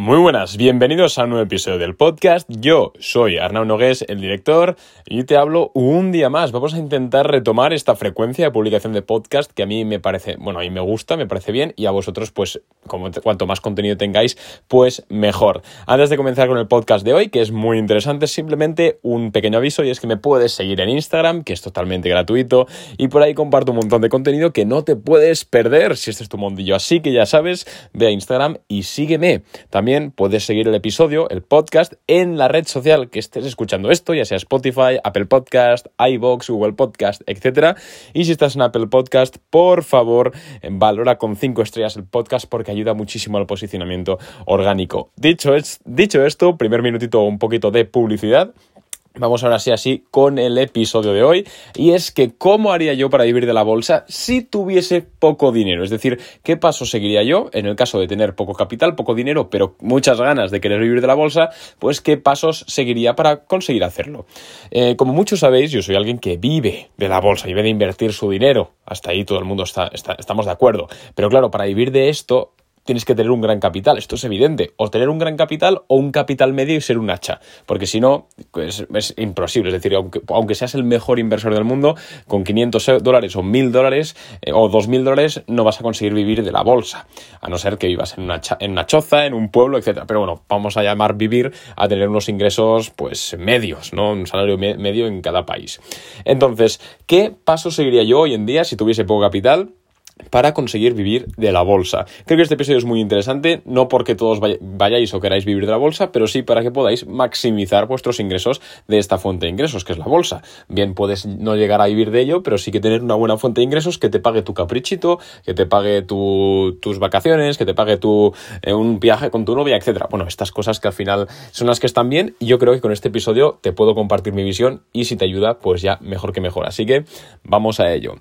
Muy buenas, bienvenidos a un nuevo episodio del podcast. Yo soy Arnau Nogués, el director, y te hablo un día más. Vamos a intentar retomar esta frecuencia de publicación de podcast que a mí me parece, bueno, a mí me gusta, me parece bien, y a vosotros, pues, cuanto más contenido tengáis, pues mejor. Antes de comenzar con el podcast de hoy, que es muy interesante, simplemente un pequeño aviso, y es que me puedes seguir en Instagram, que es totalmente gratuito, y por ahí comparto un montón de contenido que no te puedes perder si este es tu mundillo. Así que ya sabes, ve a Instagram y sígueme. También también puedes seguir el episodio, el podcast, en la red social que estés escuchando esto, ya sea Spotify, Apple Podcast, iBox, Google Podcast, etc. Y si estás en Apple Podcast, por favor, valora con 5 estrellas el podcast porque ayuda muchísimo al posicionamiento orgánico. Dicho, es, dicho esto, primer minutito un poquito de publicidad. Vamos ahora sí así con el episodio de hoy y es que cómo haría yo para vivir de la bolsa si tuviese poco dinero, es decir, qué paso seguiría yo en el caso de tener poco capital, poco dinero, pero muchas ganas de querer vivir de la bolsa, pues qué pasos seguiría para conseguir hacerlo. Eh, como muchos sabéis, yo soy alguien que vive de la bolsa, vive de invertir su dinero, hasta ahí todo el mundo está, estamos de acuerdo, pero claro, para vivir de esto tienes que tener un gran capital. Esto es evidente. O tener un gran capital o un capital medio y ser un hacha. Porque si no, pues, es imposible. Es decir, aunque, seas el mejor inversor del mundo, con 500 dólares o 1000 dólares eh, o 2000 dólares no vas a conseguir vivir de la bolsa. A no ser que vivas en una, en una choza, en un pueblo, etc. Pero bueno, vamos a llamar vivir a tener unos ingresos pues medios, ¿no? Un salario medio en cada país. Entonces, ¿qué paso seguiría yo hoy en día si tuviese poco capital? Para conseguir vivir de la bolsa. Creo que este episodio es muy interesante, no porque todos vayáis o queráis vivir de la bolsa, pero sí para que podáis maximizar vuestros ingresos de esta fuente de ingresos, que es la bolsa. Bien, puedes no llegar a vivir de ello, pero sí que tener una buena fuente de ingresos que te pague tu caprichito, que te pague tus vacaciones, que te pague tu, eh, un viaje con tu novia, etc. Bueno, estas cosas que al final son las que están bien y yo creo que con este episodio te puedo compartir mi visión y si te ayuda, pues ya mejor que mejor. Así que vamos a ello.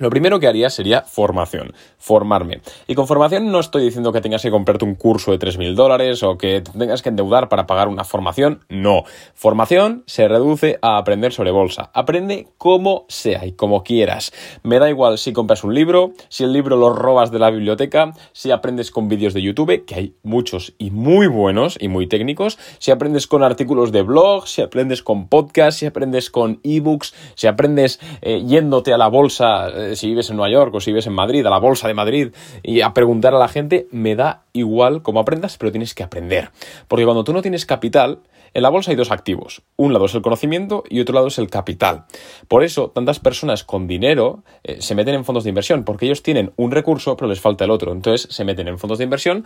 Lo primero que haría sería formación, formarme. Y con formación no estoy diciendo que tengas que comprarte un curso de 3.000 dólares o que tengas que endeudar para pagar una formación, no. Formación se reduce a aprender sobre bolsa. Aprende como sea y como quieras. Me da igual si compras un libro, si el libro lo robas de la biblioteca, si aprendes con vídeos de YouTube, que hay muchos y muy buenos y muy técnicos, si aprendes con artículos de blog, si aprendes con podcast, si aprendes con ebooks, si aprendes eh, yéndote a la bolsa. Eh, si vives en Nueva York o si vives en Madrid, a la Bolsa de Madrid, y a preguntar a la gente, me da igual cómo aprendas, pero tienes que aprender. Porque cuando tú no tienes capital, en la bolsa hay dos activos. Un lado es el conocimiento y otro lado es el capital. Por eso, tantas personas con dinero eh, se meten en fondos de inversión, porque ellos tienen un recurso, pero les falta el otro. Entonces, se meten en fondos de inversión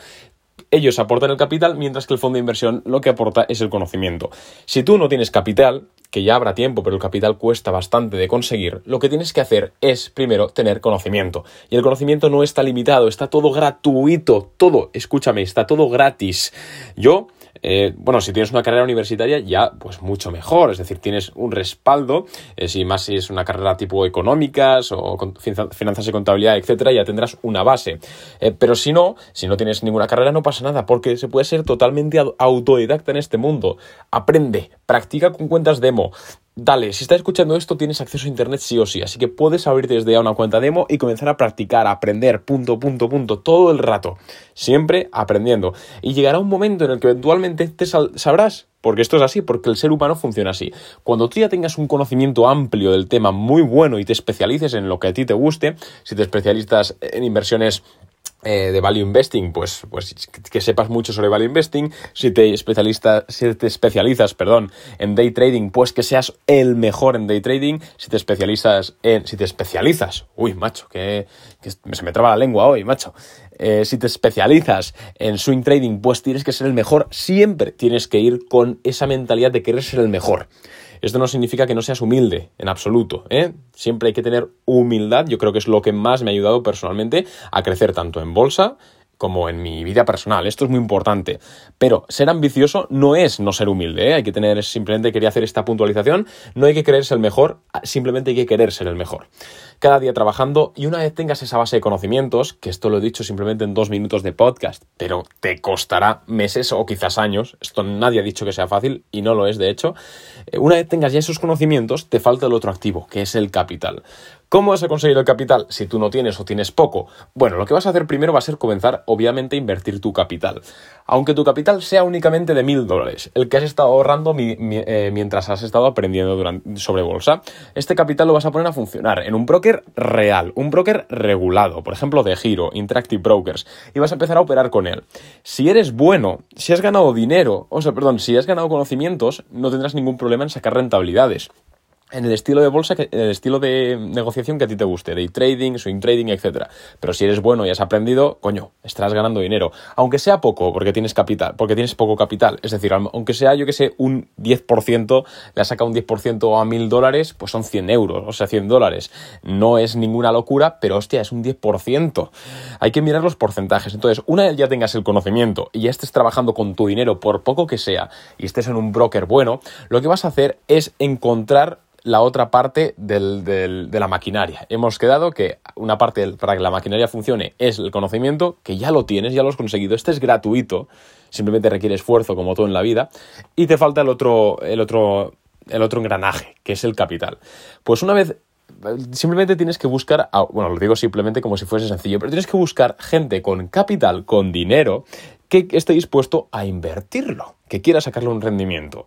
ellos aportan el capital, mientras que el fondo de inversión lo que aporta es el conocimiento. Si tú no tienes capital, que ya habrá tiempo, pero el capital cuesta bastante de conseguir, lo que tienes que hacer es primero tener conocimiento. Y el conocimiento no está limitado, está todo gratuito, todo, escúchame, está todo gratis. Yo eh, bueno, si tienes una carrera universitaria ya pues mucho mejor, es decir, tienes un respaldo, eh, si más si es una carrera tipo económicas o finanzas y contabilidad, etcétera, ya tendrás una base. Eh, pero si no, si no tienes ninguna carrera no pasa nada, porque se puede ser totalmente autodidacta en este mundo. Aprende, practica con cuentas demo, Dale, si estás escuchando esto tienes acceso a internet sí o sí, así que puedes abrirte desde ya una cuenta demo y comenzar a practicar, a aprender, punto, punto, punto, todo el rato, siempre aprendiendo. Y llegará un momento en el que eventualmente te sabrás, porque esto es así, porque el ser humano funciona así. Cuando tú ya tengas un conocimiento amplio del tema muy bueno y te especialices en lo que a ti te guste, si te especializas en inversiones eh, de value investing, pues, pues que sepas mucho sobre value investing. Si te, especialista, si te especializas perdón, en day trading, pues que seas el mejor en day trading. Si te especializas en. Si te especializas. Uy, macho, que, se me traba la lengua hoy, macho. Eh, si te especializas en swing trading, pues tienes que ser el mejor. Siempre tienes que ir con esa mentalidad de querer ser el mejor. Esto no significa que no seas humilde, en absoluto. ¿eh? Siempre hay que tener humildad. Yo creo que es lo que más me ha ayudado personalmente a crecer tanto en bolsa como en mi vida personal. Esto es muy importante. Pero ser ambicioso no es no ser humilde. ¿eh? Hay que tener, simplemente quería hacer esta puntualización, no hay que querer ser el mejor, simplemente hay que querer ser el mejor. Cada día trabajando y una vez tengas esa base de conocimientos, que esto lo he dicho simplemente en dos minutos de podcast, pero te costará meses o quizás años, esto nadie ha dicho que sea fácil y no lo es de hecho, eh, una vez tengas ya esos conocimientos, te falta el otro activo, que es el capital. ¿Cómo vas a conseguir el capital si tú no tienes o tienes poco? Bueno, lo que vas a hacer primero va a ser comenzar obviamente, invertir tu capital. Aunque tu capital sea únicamente de mil dólares, el que has estado ahorrando eh, mientras has estado aprendiendo sobre bolsa, este capital lo vas a poner a funcionar en un broker real, un broker regulado, por ejemplo de Giro, Interactive Brokers, y vas a empezar a operar con él. Si eres bueno, si has ganado dinero, o sea, perdón, si has ganado conocimientos, no tendrás ningún problema en sacar rentabilidades en el estilo de bolsa, en el estilo de negociación que a ti te guste, day trading, swing trading, etc. Pero si eres bueno y has aprendido, coño, estarás ganando dinero. Aunque sea poco, porque tienes capital, porque tienes poco capital. Es decir, aunque sea, yo que sé, un 10%, le sacado un 10% a mil dólares, pues son 100 euros, o sea, 100 dólares. No es ninguna locura, pero hostia, es un 10%. Hay que mirar los porcentajes. Entonces, una vez ya tengas el conocimiento y ya estés trabajando con tu dinero, por poco que sea, y estés en un broker bueno, lo que vas a hacer es encontrar la otra parte de la maquinaria. Hemos quedado que una parte para que la maquinaria funcione es el conocimiento, que ya lo tienes, ya lo has conseguido. Este es gratuito, simplemente requiere esfuerzo como todo en la vida. Y te falta el otro, el otro, el otro engranaje, que es el capital. Pues una vez simplemente tienes que buscar, bueno, lo digo simplemente como si fuese sencillo, pero tienes que buscar gente con capital, con dinero, que esté dispuesto a invertirlo, que quiera sacarle un rendimiento.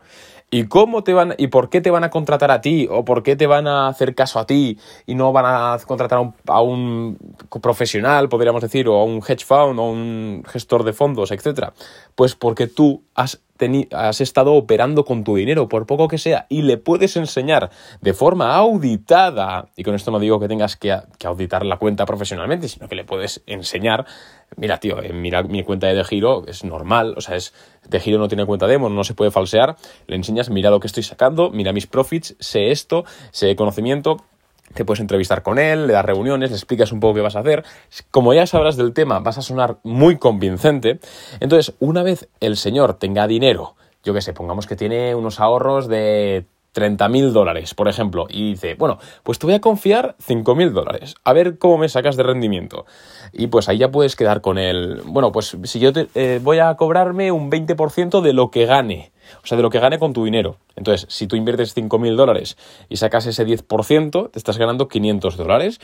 ¿Y cómo te van y por qué te van a contratar a ti o por qué te van a hacer caso a ti y no van a contratar a un, profesional, podríamos decir, o a un hedge fund o un gestor de fondos, etcétera? Pues porque tú has has estado operando con tu dinero, por poco que sea, y le puedes enseñar de forma auditada, y con esto no digo que tengas que, auditar la cuenta profesionalmente, sino que le puedes enseñar, mira tío, eh, mira mi cuenta de Giro, es normal, o sea, es de Giro no tiene cuenta demo, no se puede falsear, le enseñas, mira lo que estoy sacando, mira mis profits, sé esto, sé conocimiento, te puedes entrevistar con él, le das reuniones, le explicas un poco qué vas a hacer. Como ya sabrás del tema, vas a sonar muy convincente. Entonces, una vez el señor tenga dinero, yo qué sé, pongamos que tiene unos ahorros de 30 mil dólares, por ejemplo, y dice, bueno, pues te voy a confiar 5 mil dólares, a ver cómo me sacas de rendimiento. Y pues ahí ya puedes quedar con él, bueno, pues si yo te, eh, voy a cobrarme un 20% de lo que gane o sea, de lo que gane con tu dinero. Entonces, si tú inviertes 5.000 dólares y sacas ese 10%, te estás ganando 500 dólares.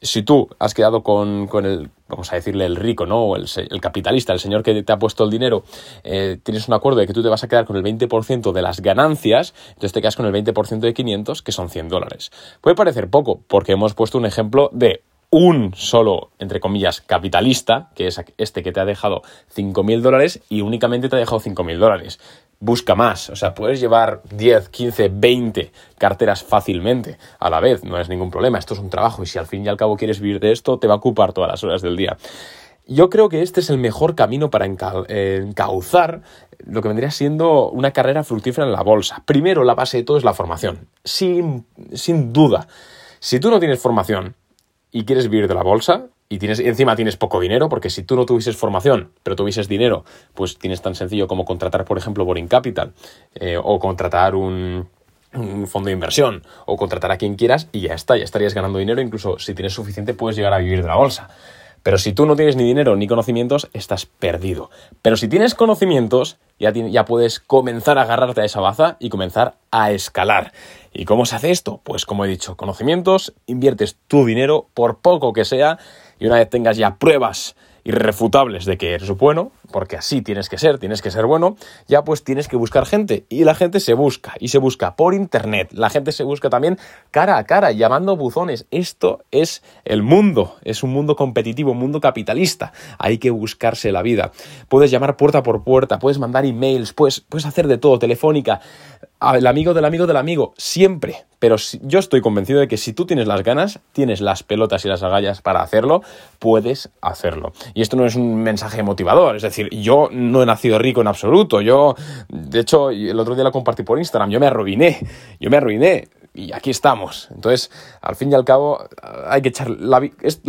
Si tú has quedado con, el, vamos a decirle, el rico, ¿no? El, el capitalista, el señor que te ha puesto el dinero, eh, tienes un acuerdo de que tú te vas a quedar con el 20% de las ganancias, entonces te quedas con el 20% de 500, que son 100 dólares. Puede parecer poco, porque hemos puesto un ejemplo de un solo, entre comillas, capitalista, que es este que te ha dejado 5.000 dólares y únicamente te ha dejado 5.000 dólares busca más. O sea, puedes llevar 10, 15, 20 carteras fácilmente a la vez, no es ningún problema. Esto es un trabajo y si al fin y al cabo quieres vivir de esto, te va a ocupar todas las horas del día. Yo creo que este es el mejor camino para encauzar lo que vendría siendo una carrera fructífera en la bolsa. Primero, la base de todo es la formación. Sin, sin duda. Si tú no tienes formación y quieres vivir de la bolsa, y tienes, encima tienes poco dinero, porque si tú no tuvieses formación, pero tuvieses dinero, pues tienes tan sencillo como contratar, por ejemplo, Boring Capital, eh, o contratar un, fondo de inversión, o contratar a quien quieras, y ya está, ya estarías ganando dinero, incluso si tienes suficiente puedes llegar a vivir de la bolsa. Pero si tú no tienes ni dinero ni conocimientos, estás perdido. Pero si tienes conocimientos, ya, ya puedes comenzar a agarrarte a esa baza y comenzar a escalar. ¿Y cómo se hace esto? Pues como he dicho, conocimientos, inviertes tu dinero, por poco que sea, y una vez tengas ya pruebas irrefutables de que eres bueno, porque así tienes que ser, tienes que ser bueno, ya pues tienes que buscar gente. Y la gente se busca, y se busca por internet. La gente se busca también cara a cara, llamando buzones. Esto es el mundo, es un mundo competitivo, un mundo capitalista. Hay que buscarse la vida. Puedes llamar puerta por puerta, puedes mandar emails, puedes, puedes hacer de todo, telefónica, el amigo del amigo del amigo, siempre. Pero yo estoy convencido de que si tú tienes las ganas, tienes las pelotas y las agallas para hacerlo, puedes hacerlo. Y esto no es un mensaje motivador, es decir, yo no he nacido rico en absoluto. Yo, de hecho, el otro día lo compartí por Instagram, yo me arruiné, yo me arruiné. Y aquí estamos. Entonces, al fin y al cabo, hay que echar la,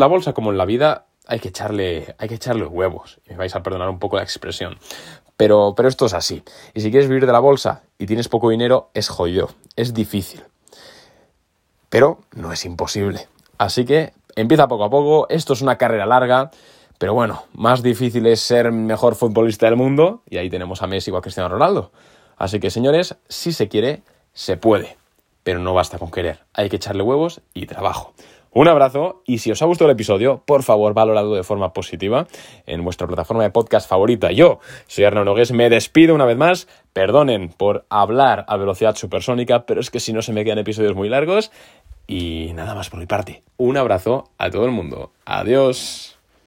bolsa como en la vida, hay que echarle, hay que echarle huevos. Me vais a perdonar un poco la expresión. Pero, pero esto es así. Y si quieres vivir de la bolsa y tienes poco dinero, es jodido, es difícil. Pero no es imposible. Así que empieza poco a poco, esto es una carrera larga, pero bueno, más difícil es ser mejor futbolista del mundo, y ahí tenemos a Messi o a Cristiano Ronaldo. Así que señores, si se quiere, se puede, pero no basta con querer, hay que echarle huevos y trabajo. Un abrazo y si os ha gustado el episodio, por favor, valorado de forma positiva en vuestra plataforma de podcast favorita. Yo soy Arnaud Nogués, me despido una vez más. Perdonen por hablar a velocidad supersónica, pero es que si no se me quedan episodios muy largos. Y nada más por mi parte. Un abrazo a todo el mundo. Adiós.